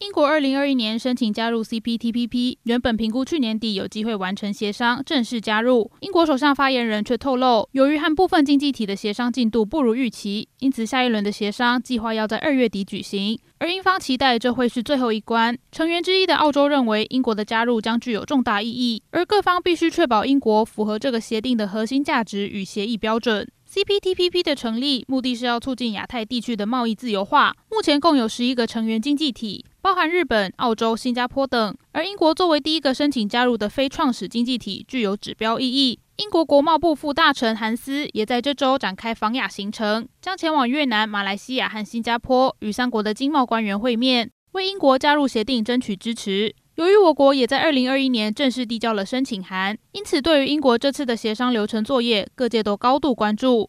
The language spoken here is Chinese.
英国二零二一年申请加入 CPTPP，原本评估去年底有机会完成协商，正式加入。英国首相发言人却透露，由于和部分经济体的协商进度不如预期，因此下一轮的协商计划要在二月底举行。而英方期待这会是最后一关。成员之一的澳洲认为，英国的加入将具有重大意义，而各方必须确保英国符合这个协定的核心价值与协议标准。CPTPP 的成立目的是要促进亚太地区的贸易自由化。目前共有十一个成员经济体。包含日本、澳洲、新加坡等，而英国作为第一个申请加入的非创始经济体，具有指标意义。英国国贸部副大臣韩斯也在这周展开访亚行程，将前往越南、马来西亚和新加坡，与三国的经贸官员会面，为英国加入协定争取支持。由于我国也在二零二一年正式递交了申请函，因此对于英国这次的协商流程作业，各界都高度关注。